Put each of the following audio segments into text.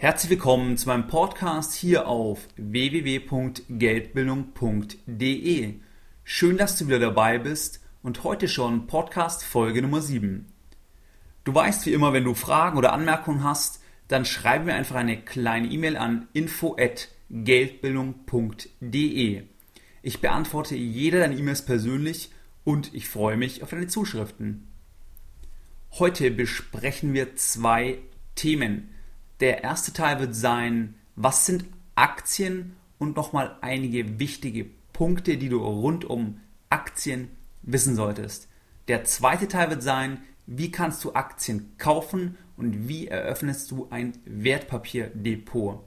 Herzlich willkommen zu meinem Podcast hier auf www.geldbildung.de. Schön, dass du wieder dabei bist und heute schon Podcast Folge Nummer 7. Du weißt wie immer, wenn du Fragen oder Anmerkungen hast, dann schreib mir einfach eine kleine E-Mail an info@geldbildung.de. Ich beantworte jede deiner E-Mails persönlich und ich freue mich auf deine Zuschriften. Heute besprechen wir zwei Themen. Der erste Teil wird sein, was sind Aktien und nochmal einige wichtige Punkte, die du rund um Aktien wissen solltest. Der zweite Teil wird sein, wie kannst du Aktien kaufen und wie eröffnest du ein Wertpapierdepot.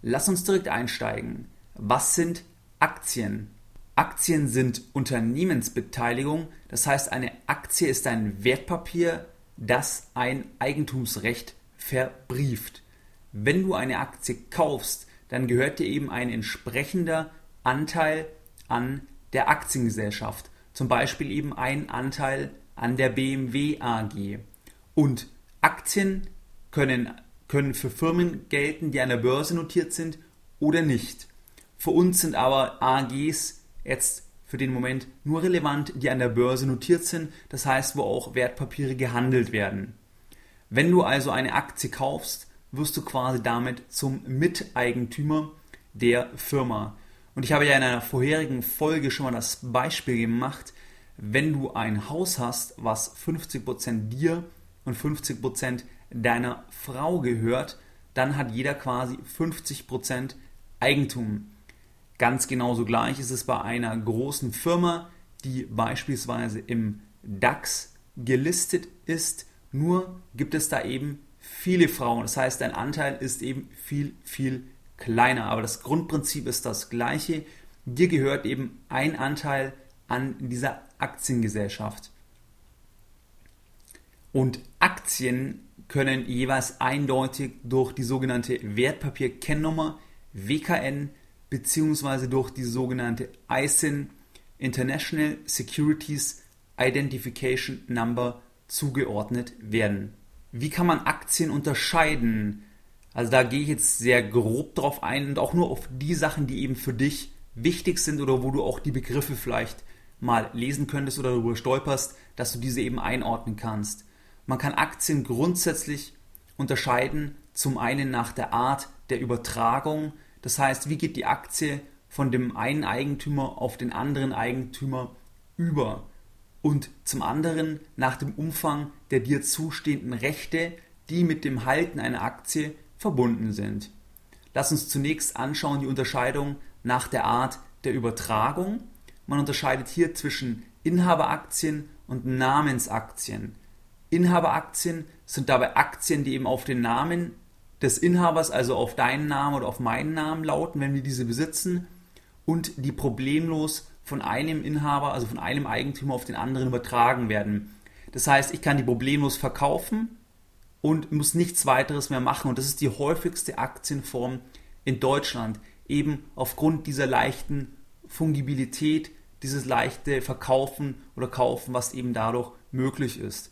Lass uns direkt einsteigen. Was sind Aktien? Aktien sind Unternehmensbeteiligung, das heißt eine Aktie ist ein Wertpapier, das ein Eigentumsrecht verbrieft. Wenn du eine Aktie kaufst, dann gehört dir eben ein entsprechender Anteil an der Aktiengesellschaft. Zum Beispiel eben ein Anteil an der BMW AG. Und Aktien können, können für Firmen gelten, die an der Börse notiert sind oder nicht. Für uns sind aber AGs jetzt für den Moment nur relevant, die an der Börse notiert sind, das heißt, wo auch Wertpapiere gehandelt werden. Wenn du also eine Aktie kaufst, wirst du quasi damit zum Miteigentümer der Firma. Und ich habe ja in einer vorherigen Folge schon mal das Beispiel gemacht, wenn du ein Haus hast, was 50% dir und 50% deiner Frau gehört, dann hat jeder quasi 50% Eigentum. Ganz genauso gleich ist es bei einer großen Firma, die beispielsweise im DAX gelistet ist nur gibt es da eben viele Frauen. Das heißt, dein Anteil ist eben viel, viel kleiner. Aber das Grundprinzip ist das gleiche. Dir gehört eben ein Anteil an dieser Aktiengesellschaft. Und Aktien können jeweils eindeutig durch die sogenannte Wertpapierkennnummer WKN bzw. durch die sogenannte ISIN International Securities Identification Number zugeordnet werden. Wie kann man Aktien unterscheiden? Also da gehe ich jetzt sehr grob drauf ein und auch nur auf die Sachen, die eben für dich wichtig sind oder wo du auch die Begriffe vielleicht mal lesen könntest oder darüber stolperst, dass du diese eben einordnen kannst. Man kann Aktien grundsätzlich unterscheiden, zum einen nach der Art der Übertragung, das heißt, wie geht die Aktie von dem einen Eigentümer auf den anderen Eigentümer über und zum anderen nach dem Umfang der dir zustehenden Rechte, die mit dem Halten einer Aktie verbunden sind. Lass uns zunächst anschauen die Unterscheidung nach der Art der Übertragung. Man unterscheidet hier zwischen Inhaberaktien und Namensaktien. Inhaberaktien sind dabei Aktien, die eben auf den Namen des Inhabers, also auf deinen Namen oder auf meinen Namen lauten, wenn wir diese besitzen und die problemlos von einem Inhaber, also von einem Eigentümer auf den anderen übertragen werden. Das heißt, ich kann die problemlos verkaufen und muss nichts weiteres mehr machen. Und das ist die häufigste Aktienform in Deutschland, eben aufgrund dieser leichten Fungibilität, dieses leichte Verkaufen oder Kaufen, was eben dadurch möglich ist.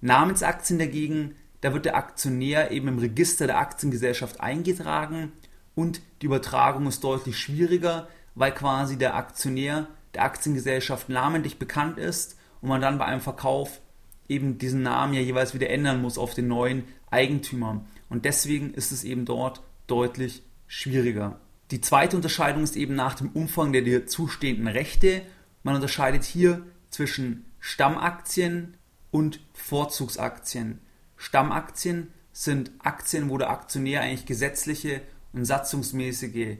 Namensaktien dagegen, da wird der Aktionär eben im Register der Aktiengesellschaft eingetragen und die Übertragung ist deutlich schwieriger, weil quasi der Aktionär der Aktiengesellschaft namentlich bekannt ist und man dann bei einem Verkauf eben diesen Namen ja jeweils wieder ändern muss auf den neuen Eigentümer. Und deswegen ist es eben dort deutlich schwieriger. Die zweite Unterscheidung ist eben nach dem Umfang der dir zustehenden Rechte. Man unterscheidet hier zwischen Stammaktien und Vorzugsaktien. Stammaktien sind Aktien, wo der Aktionär eigentlich gesetzliche und satzungsmäßige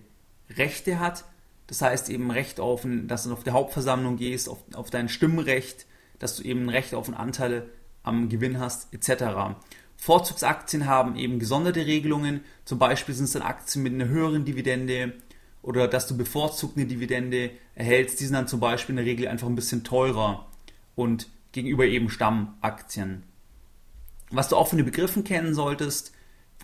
Rechte hat das heißt eben Recht auf, dass du auf der Hauptversammlung gehst, auf, auf dein Stimmrecht, dass du eben ein Recht auf einen Anteil am Gewinn hast, etc. Vorzugsaktien haben eben gesonderte Regelungen. Zum Beispiel sind es dann Aktien mit einer höheren Dividende oder dass du bevorzugt eine Dividende erhältst. Die sind dann zum Beispiel in der Regel einfach ein bisschen teurer und gegenüber eben Stammaktien. Was du auch von den Begriffen kennen solltest,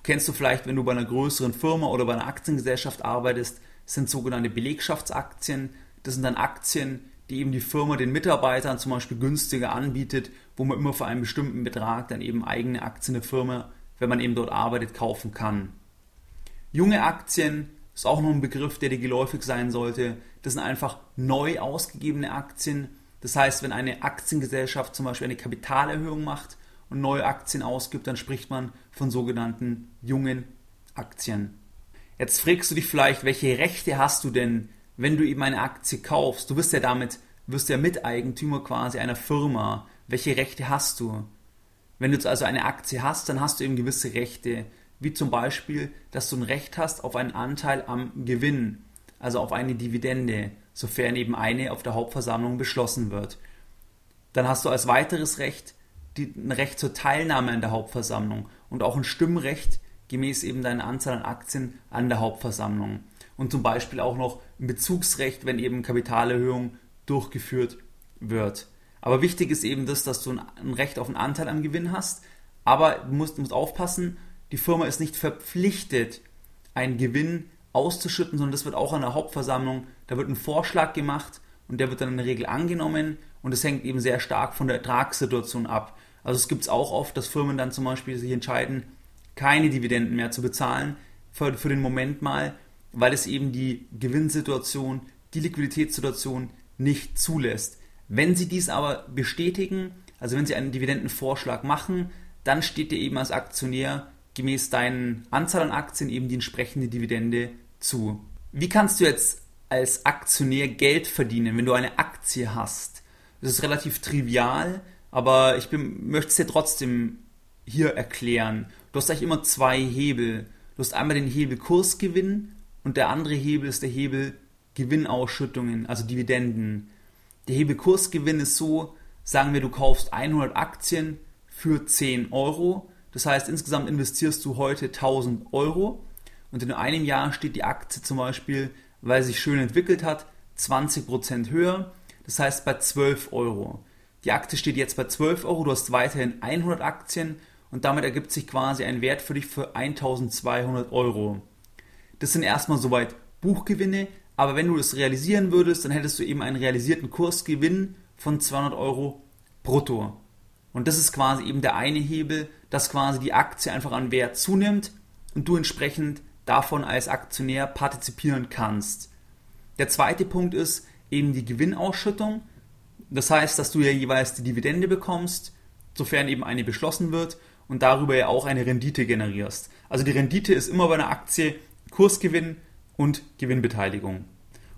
kennst du vielleicht, wenn du bei einer größeren Firma oder bei einer Aktiengesellschaft arbeitest, sind sogenannte Belegschaftsaktien. Das sind dann Aktien, die eben die Firma den Mitarbeitern zum Beispiel günstiger anbietet, wo man immer für einen bestimmten Betrag dann eben eigene Aktien der Firma, wenn man eben dort arbeitet, kaufen kann. Junge Aktien ist auch noch ein Begriff, der dir geläufig sein sollte. Das sind einfach neu ausgegebene Aktien. Das heißt, wenn eine Aktiengesellschaft zum Beispiel eine Kapitalerhöhung macht und neue Aktien ausgibt, dann spricht man von sogenannten jungen Aktien. Jetzt fragst du dich vielleicht, welche Rechte hast du denn wenn du eben eine Aktie kaufst, du wirst ja damit, wirst ja Miteigentümer quasi einer Firma. Welche Rechte hast du? Wenn du jetzt also eine Aktie hast, dann hast du eben gewisse Rechte, wie zum Beispiel, dass du ein Recht hast auf einen Anteil am Gewinn, also auf eine Dividende, sofern eben eine auf der Hauptversammlung beschlossen wird. Dann hast du als weiteres Recht die, ein Recht zur Teilnahme an der Hauptversammlung und auch ein Stimmrecht gemäß eben deiner Anzahl an Aktien an der Hauptversammlung und zum Beispiel auch noch ein Bezugsrecht, wenn eben Kapitalerhöhung durchgeführt wird. Aber wichtig ist eben das, dass du ein Recht auf einen Anteil am Gewinn hast, aber du musst, musst aufpassen, die Firma ist nicht verpflichtet, einen Gewinn auszuschütten, sondern das wird auch an der Hauptversammlung, da wird ein Vorschlag gemacht und der wird dann in der Regel angenommen und es hängt eben sehr stark von der Ertragssituation ab. Also es gibt es auch oft, dass Firmen dann zum Beispiel sich entscheiden, keine Dividenden mehr zu bezahlen, für, für den Moment mal, weil es eben die Gewinnsituation, die Liquiditätssituation nicht zulässt. Wenn Sie dies aber bestätigen, also wenn Sie einen Dividendenvorschlag machen, dann steht dir eben als Aktionär gemäß deinen Anzahl an Aktien eben die entsprechende Dividende zu. Wie kannst du jetzt als Aktionär Geld verdienen, wenn du eine Aktie hast? Das ist relativ trivial, aber ich bin, möchte es dir trotzdem hier erklären. Du hast eigentlich immer zwei Hebel. Du hast einmal den Hebel Kursgewinn und der andere Hebel ist der Hebel Gewinnausschüttungen, also Dividenden. Der Hebel Kursgewinn ist so, sagen wir, du kaufst 100 Aktien für 10 Euro. Das heißt, insgesamt investierst du heute 1000 Euro und in einem Jahr steht die Aktie zum Beispiel, weil sie sich schön entwickelt hat, 20% höher. Das heißt bei 12 Euro. Die Aktie steht jetzt bei 12 Euro, du hast weiterhin 100 Aktien und damit ergibt sich quasi ein Wert für dich für 1200 Euro. Das sind erstmal soweit Buchgewinne, aber wenn du das realisieren würdest, dann hättest du eben einen realisierten Kursgewinn von 200 Euro brutto. Und das ist quasi eben der eine Hebel, dass quasi die Aktie einfach an Wert zunimmt und du entsprechend davon als Aktionär partizipieren kannst. Der zweite Punkt ist eben die Gewinnausschüttung. Das heißt, dass du ja jeweils die Dividende bekommst, sofern eben eine beschlossen wird und darüber ja auch eine Rendite generierst. Also die Rendite ist immer bei einer Aktie Kursgewinn und Gewinnbeteiligung.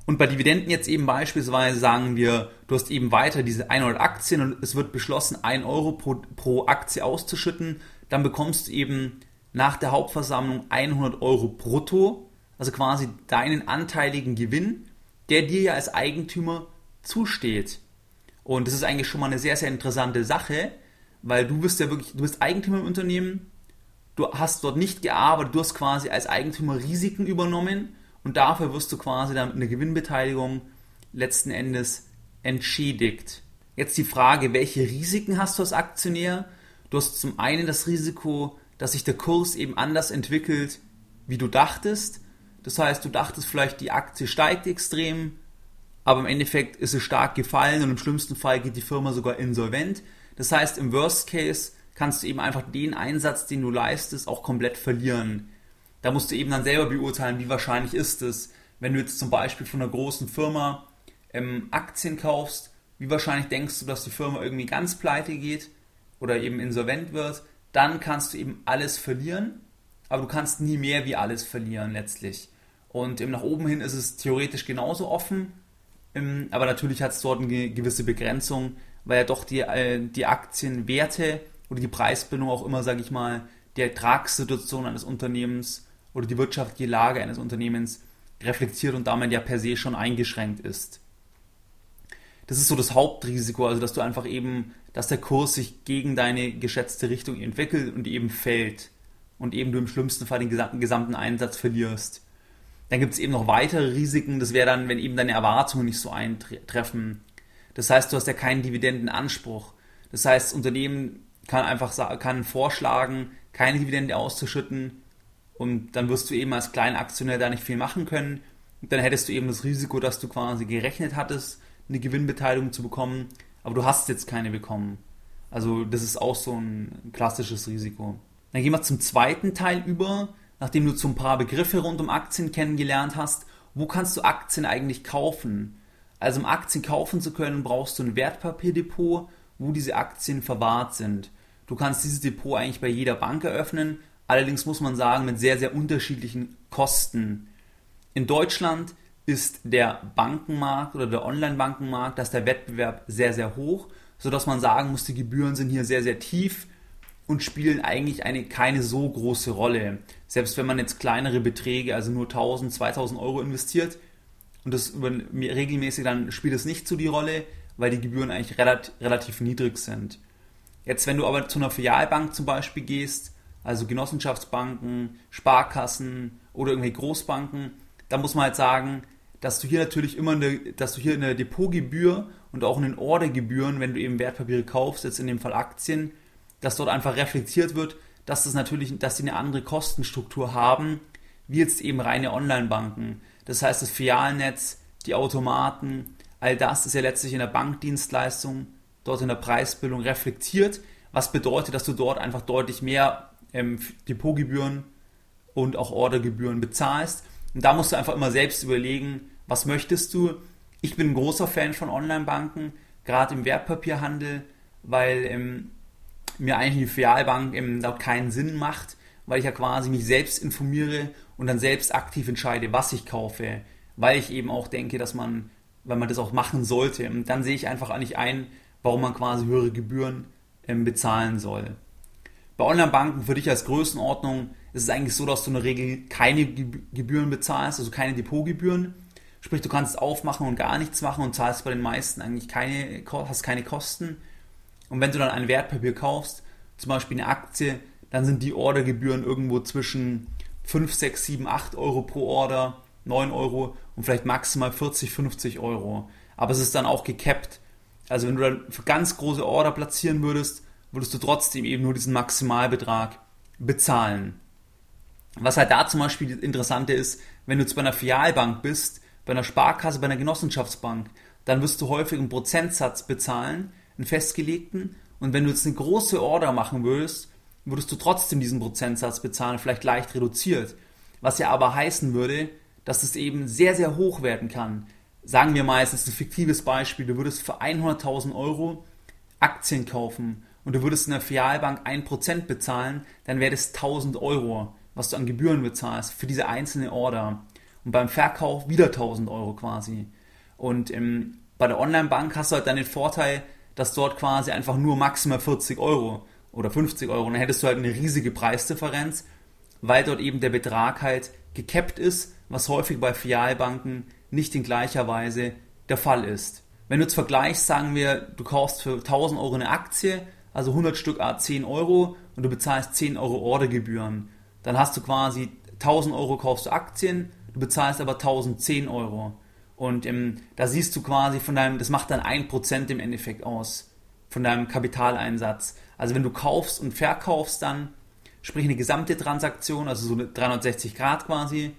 Und bei Dividenden jetzt eben beispielsweise sagen wir, du hast eben weiter diese 100 Aktien und es wird beschlossen, 1 Euro pro, pro Aktie auszuschütten, dann bekommst du eben nach der Hauptversammlung 100 Euro brutto, also quasi deinen anteiligen Gewinn, der dir ja als Eigentümer zusteht. Und das ist eigentlich schon mal eine sehr, sehr interessante Sache, weil du bist ja wirklich, du bist Eigentümer im Unternehmen, du hast dort nicht gearbeitet, du hast quasi als Eigentümer Risiken übernommen und dafür wirst du quasi dann mit einer Gewinnbeteiligung letzten Endes entschädigt. Jetzt die Frage, welche Risiken hast du als Aktionär? Du hast zum einen das Risiko, dass sich der Kurs eben anders entwickelt, wie du dachtest. Das heißt, du dachtest vielleicht, die Aktie steigt extrem, aber im Endeffekt ist es stark gefallen und im schlimmsten Fall geht die Firma sogar insolvent. Das heißt, im Worst Case kannst du eben einfach den Einsatz, den du leistest, auch komplett verlieren. Da musst du eben dann selber beurteilen, wie wahrscheinlich ist es. Wenn du jetzt zum Beispiel von einer großen Firma ähm, Aktien kaufst, wie wahrscheinlich denkst du, dass die Firma irgendwie ganz pleite geht oder eben insolvent wird, dann kannst du eben alles verlieren, aber du kannst nie mehr wie alles verlieren letztlich. Und eben nach oben hin ist es theoretisch genauso offen, ähm, aber natürlich hat es dort eine gewisse Begrenzung, weil ja doch die, äh, die Aktienwerte oder die Preisbindung auch immer, sage ich mal, die Ertragssituation eines Unternehmens oder die wirtschaftliche Lage eines Unternehmens reflektiert und damit ja per se schon eingeschränkt ist. das ist so das Hauptrisiko, also dass du einfach eben, dass der Kurs sich gegen deine geschätzte Richtung entwickelt und eben fällt und eben du im schlimmsten Fall den gesamten, gesamten Einsatz verlierst. Dann gibt es eben noch weitere Risiken, das wäre dann, wenn eben deine Erwartungen nicht so eintreffen. Das heißt, du hast ja keinen Dividendenanspruch. Das heißt, das Unternehmen kann einfach kann vorschlagen, keine Dividende auszuschütten und dann wirst du eben als Kleinaktionär da nicht viel machen können. Und dann hättest du eben das Risiko, dass du quasi gerechnet hattest, eine Gewinnbeteiligung zu bekommen, aber du hast jetzt keine bekommen. Also das ist auch so ein klassisches Risiko. Dann gehen wir zum zweiten Teil über, nachdem du so ein paar Begriffe rund um Aktien kennengelernt hast. Wo kannst du Aktien eigentlich kaufen? Also um Aktien kaufen zu können, brauchst du ein Wertpapierdepot, wo diese Aktien verwahrt sind. Du kannst dieses Depot eigentlich bei jeder Bank eröffnen, allerdings muss man sagen mit sehr, sehr unterschiedlichen Kosten. In Deutschland ist der Bankenmarkt oder der Online-Bankenmarkt, da ist der Wettbewerb sehr, sehr hoch, sodass man sagen muss, die Gebühren sind hier sehr, sehr tief und spielen eigentlich eine keine so große Rolle. Selbst wenn man jetzt kleinere Beträge, also nur 1000, 2000 Euro investiert und das über, regelmäßig, dann spielt es nicht so die Rolle, weil die Gebühren eigentlich relativ, relativ niedrig sind. Jetzt, wenn du aber zu einer Filialbank zum Beispiel gehst, also Genossenschaftsbanken, Sparkassen oder irgendwelche Großbanken, da muss man halt sagen, dass du hier natürlich immer eine, dass du hier eine Depotgebühr und auch eine Ordergebühren, wenn du eben Wertpapiere kaufst, jetzt in dem Fall Aktien, dass dort einfach reflektiert wird, dass das natürlich, dass sie eine andere Kostenstruktur haben, wie jetzt eben reine Online-Banken. Das heißt, das Filialnetz, die Automaten, all das ist ja letztlich in der Bankdienstleistung, dort in der Preisbildung reflektiert, was bedeutet, dass du dort einfach deutlich mehr ähm, Depotgebühren und auch Ordergebühren bezahlst und da musst du einfach immer selbst überlegen, was möchtest du. Ich bin ein großer Fan von Online-Banken, gerade im Wertpapierhandel, weil ähm, mir eigentlich die Filialbank ähm, da keinen Sinn macht, weil ich ja quasi mich selbst informiere und dann selbst aktiv entscheide, was ich kaufe, weil ich eben auch denke, dass man, weil man das auch machen sollte. Und dann sehe ich einfach nicht ein, warum man quasi höhere Gebühren ähm, bezahlen soll. Bei Online-Banken für dich als Größenordnung ist es eigentlich so, dass du in der Regel keine Gebühren bezahlst, also keine Depotgebühren. Sprich, du kannst aufmachen und gar nichts machen und zahlst bei den meisten eigentlich keine, hast keine Kosten. Und wenn du dann ein Wertpapier kaufst, zum Beispiel eine Aktie, dann sind die Ordergebühren irgendwo zwischen 5, 6, 7, 8 Euro pro Order, 9 Euro und vielleicht maximal 40, 50 Euro. Aber es ist dann auch gekappt. Also wenn du dann für ganz große Order platzieren würdest, würdest du trotzdem eben nur diesen Maximalbetrag bezahlen. Was halt da zum Beispiel das Interessante ist, wenn du jetzt bei einer Filialbank bist, bei einer Sparkasse, bei einer Genossenschaftsbank, dann wirst du häufig einen Prozentsatz bezahlen, einen festgelegten. Und wenn du jetzt eine große Order machen würdest, würdest du trotzdem diesen Prozentsatz bezahlen, vielleicht leicht reduziert. Was ja aber heißen würde, dass es eben sehr, sehr hoch werden kann. Sagen wir mal, es ist ein fiktives Beispiel, du würdest für 100.000 Euro Aktien kaufen und du würdest in der Filialbank 1% bezahlen, dann wäre das 1000 Euro, was du an Gebühren bezahlst für diese einzelne Order. Und beim Verkauf wieder 1000 Euro quasi. Und ähm, bei der Online-Bank hast du halt dann den Vorteil, dass dort quasi einfach nur maximal 40 Euro oder 50 Euro, dann hättest du halt eine riesige Preisdifferenz, weil dort eben der Betrag halt gekappt ist, was häufig bei Filialbanken nicht in gleicher Weise der Fall ist. Wenn du jetzt vergleichst, sagen wir, du kaufst für 1000 Euro eine Aktie, also 100 Stück A 10 Euro und du bezahlst 10 Euro Ordergebühren. Dann hast du quasi 1000 Euro kaufst du Aktien, du bezahlst aber 1010 Euro. Und ähm, da siehst du quasi von deinem, das macht dann 1% im Endeffekt aus, von deinem Kapitaleinsatz. Also wenn du kaufst und verkaufst dann, sprich eine gesamte Transaktion, also so eine 360 Grad quasi,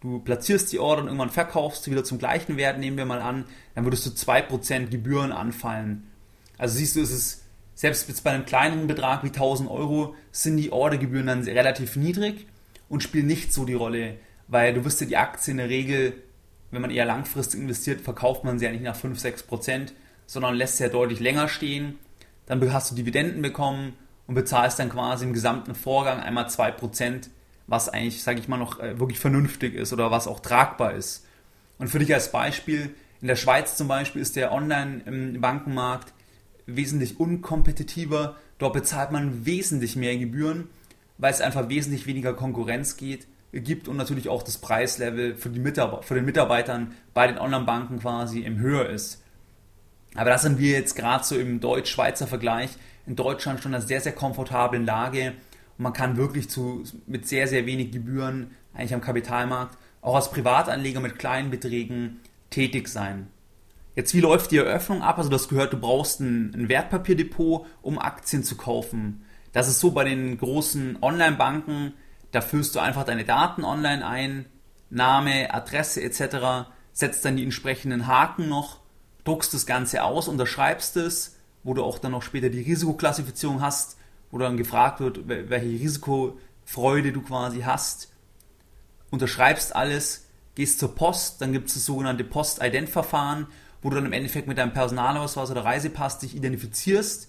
du platzierst die Order und irgendwann verkaufst du wieder zum gleichen Wert, nehmen wir mal an, dann würdest du 2% Gebühren anfallen. Also siehst du, es ist selbst jetzt bei einem kleineren Betrag wie 1000 Euro sind die Ordergebühren dann relativ niedrig und spielen nicht so die Rolle, weil du wirst ja die Aktie in der Regel, wenn man eher langfristig investiert, verkauft man sie nicht nach 5, 6 Prozent, sondern lässt sie ja deutlich länger stehen. Dann hast du Dividenden bekommen und bezahlst dann quasi im gesamten Vorgang einmal 2 Prozent, was eigentlich, sage ich mal, noch äh, wirklich vernünftig ist oder was auch tragbar ist. Und für dich als Beispiel, in der Schweiz zum Beispiel ist der Online-Bankenmarkt wesentlich unkompetitiver. Dort bezahlt man wesentlich mehr Gebühren, weil es einfach wesentlich weniger Konkurrenz geht, gibt und natürlich auch das Preislevel für, die Mitarbeiter, für den Mitarbeitern bei den Online-Banken quasi im höher ist. Aber da sind wir jetzt gerade so im Deutsch-Schweizer Vergleich in Deutschland schon in einer sehr, sehr komfortablen Lage und man kann wirklich zu, mit sehr, sehr wenig Gebühren eigentlich am Kapitalmarkt auch als Privatanleger mit kleinen Beträgen tätig sein. Jetzt, wie läuft die Eröffnung ab? Also du hast gehört, du brauchst ein, ein Wertpapierdepot, um Aktien zu kaufen. Das ist so bei den großen Online-Banken, da führst du einfach deine Daten online ein, Name, Adresse etc., setzt dann die entsprechenden Haken noch, druckst das Ganze aus, unterschreibst es, wo du auch dann noch später die Risikoklassifizierung hast, wo dann gefragt wird, welche Risikofreude du quasi hast, unterschreibst alles, gehst zur Post, dann gibt es das sogenannte Post-Ident-Verfahren, wo du dann im Endeffekt mit deinem Personalausweis oder Reisepass dich identifizierst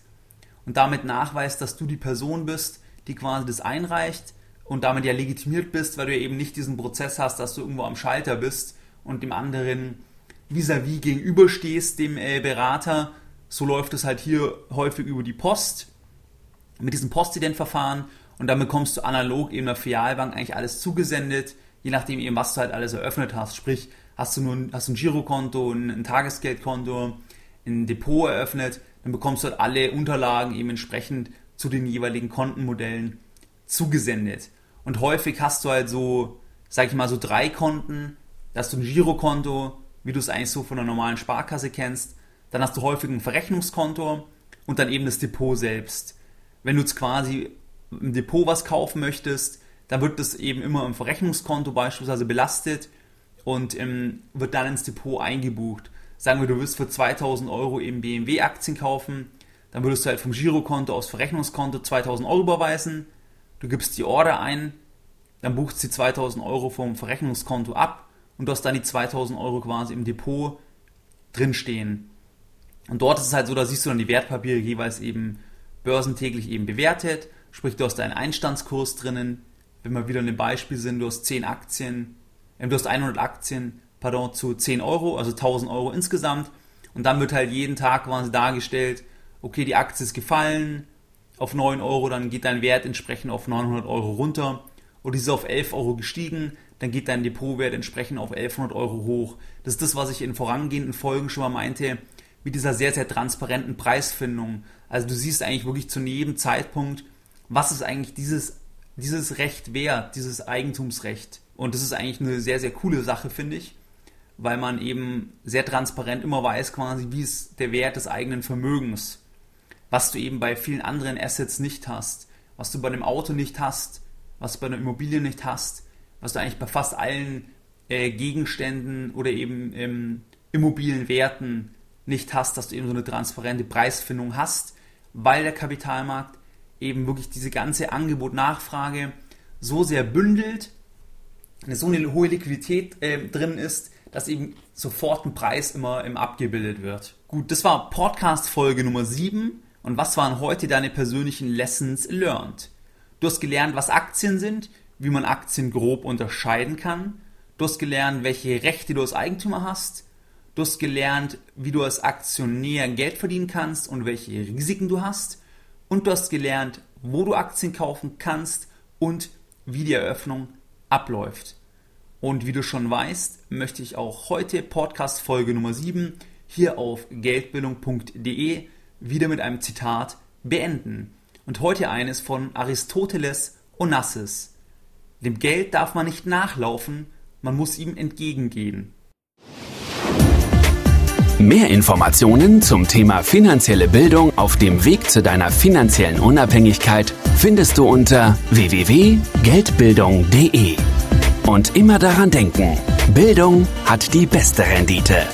und damit nachweist, dass du die Person bist, die quasi das einreicht und damit ja legitimiert bist, weil du ja eben nicht diesen Prozess hast, dass du irgendwo am Schalter bist und dem anderen vis-à-vis -vis gegenüberstehst, dem äh, Berater. So läuft es halt hier häufig über die Post mit diesem Postident-Verfahren und dann bekommst du analog eben der Filialbank eigentlich alles zugesendet, je nachdem eben, was du halt alles eröffnet hast. Sprich, hast du nun hast du ein Girokonto, ein, ein Tagesgeldkonto, ein Depot eröffnet, dann bekommst du halt alle Unterlagen eben entsprechend zu den jeweiligen Kontenmodellen zugesendet. Und häufig hast du halt so, sag ich mal, so drei Konten. Da hast du ein Girokonto, wie du es eigentlich so von einer normalen Sparkasse kennst. Dann hast du häufig ein Verrechnungskonto und dann eben das Depot selbst. Wenn du jetzt quasi im Depot was kaufen möchtest, dann wird das eben immer im Verrechnungskonto beispielsweise belastet und ähm, wird dann ins Depot eingebucht. Sagen wir, du willst für 2000 Euro eben BMW-Aktien kaufen, dann würdest du halt vom Girokonto aufs Verrechnungskonto 2000 Euro überweisen, du gibst die Order ein, dann buchst du die 2000 Euro vom Verrechnungskonto ab und du hast dann die 2000 Euro quasi im Depot drinstehen. Und dort ist es halt so, da siehst du dann die Wertpapiere jeweils eben börsentäglich eben bewertet, sprich du hast einen Einstandskurs drinnen, wenn wir wieder in dem Beispiel sind, du hast 10 Aktien, äh, du hast 100 Aktien, pardon, zu 10 Euro, also 1000 Euro insgesamt. Und dann wird halt jeden Tag quasi dargestellt, okay, die Aktie ist gefallen auf 9 Euro, dann geht dein Wert entsprechend auf 900 Euro runter. Oder die ist auf 11 Euro gestiegen, dann geht dein Depotwert entsprechend auf 1100 Euro hoch. Das ist das, was ich in vorangehenden Folgen schon mal meinte, mit dieser sehr, sehr transparenten Preisfindung. Also du siehst eigentlich wirklich zu jedem Zeitpunkt, was ist eigentlich dieses dieses Recht wert, dieses Eigentumsrecht. Und das ist eigentlich eine sehr, sehr coole Sache, finde ich, weil man eben sehr transparent immer weiß quasi, wie ist der Wert des eigenen Vermögens, was du eben bei vielen anderen Assets nicht hast, was du bei einem Auto nicht hast, was du bei einer Immobilie nicht hast, was du eigentlich bei fast allen äh, Gegenständen oder eben ähm, Immobilienwerten nicht hast, dass du eben so eine transparente Preisfindung hast, weil der Kapitalmarkt eben wirklich diese ganze Angebot-Nachfrage so sehr bündelt, so eine hohe Liquidität äh, drin ist, dass eben sofort ein Preis immer im abgebildet wird. Gut, das war Podcast Folge Nummer 7 und was waren heute deine persönlichen Lessons learned? Du hast gelernt, was Aktien sind, wie man Aktien grob unterscheiden kann. Du hast gelernt, welche Rechte du als Eigentümer hast. Du hast gelernt, wie du als Aktionär Geld verdienen kannst und welche Risiken du hast und du hast gelernt, wo du Aktien kaufen kannst und wie die Eröffnung abläuft. Und wie du schon weißt, möchte ich auch heute Podcast Folge Nummer 7 hier auf geldbildung.de wieder mit einem Zitat beenden. Und heute eines von Aristoteles Onassis. Dem Geld darf man nicht nachlaufen, man muss ihm entgegengehen. Mehr Informationen zum Thema finanzielle Bildung auf dem Weg zu deiner finanziellen Unabhängigkeit findest du unter www.geldbildung.de. Und immer daran denken, Bildung hat die beste Rendite.